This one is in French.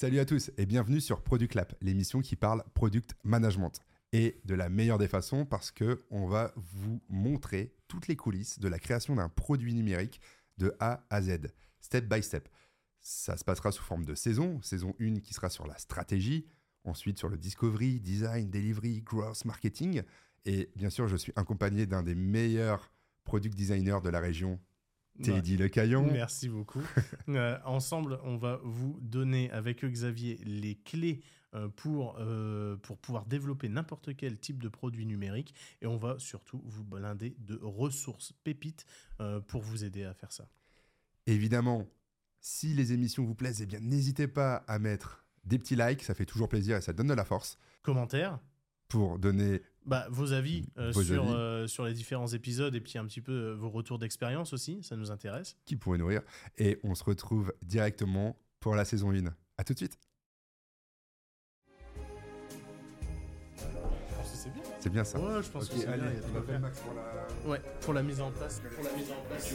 Salut à tous et bienvenue sur Product Lab, l'émission qui parle product management. Et de la meilleure des façons parce que on va vous montrer toutes les coulisses de la création d'un produit numérique de A à Z, step by step. Ça se passera sous forme de saison, saison 1 qui sera sur la stratégie, ensuite sur le discovery, design, delivery, growth, marketing. Et bien sûr, je suis accompagné d'un des meilleurs product designers de la région, Teddy Le Caillon. Merci beaucoup. Euh, ensemble, on va vous donner avec Xavier les clés euh, pour, euh, pour pouvoir développer n'importe quel type de produit numérique et on va surtout vous blinder de ressources pépites pour vous aider à faire ça. Évidemment, si les émissions vous plaisent, eh bien n'hésitez pas à mettre des petits likes, ça fait toujours plaisir et ça donne de la force. Commentaires pour donner bah, vos avis, euh, sur, euh, sur les différents épisodes et puis un petit peu euh, vos retours d'expérience aussi, ça nous intéresse. Qui pourrait nourrir. Et on se retrouve directement pour la saison 1. À tout de suite. C'est bien. C'est bien ça. Ouais, je pense que c'est bien. Max pour la... Ouais, pour la mise en place. Pour la mise en place.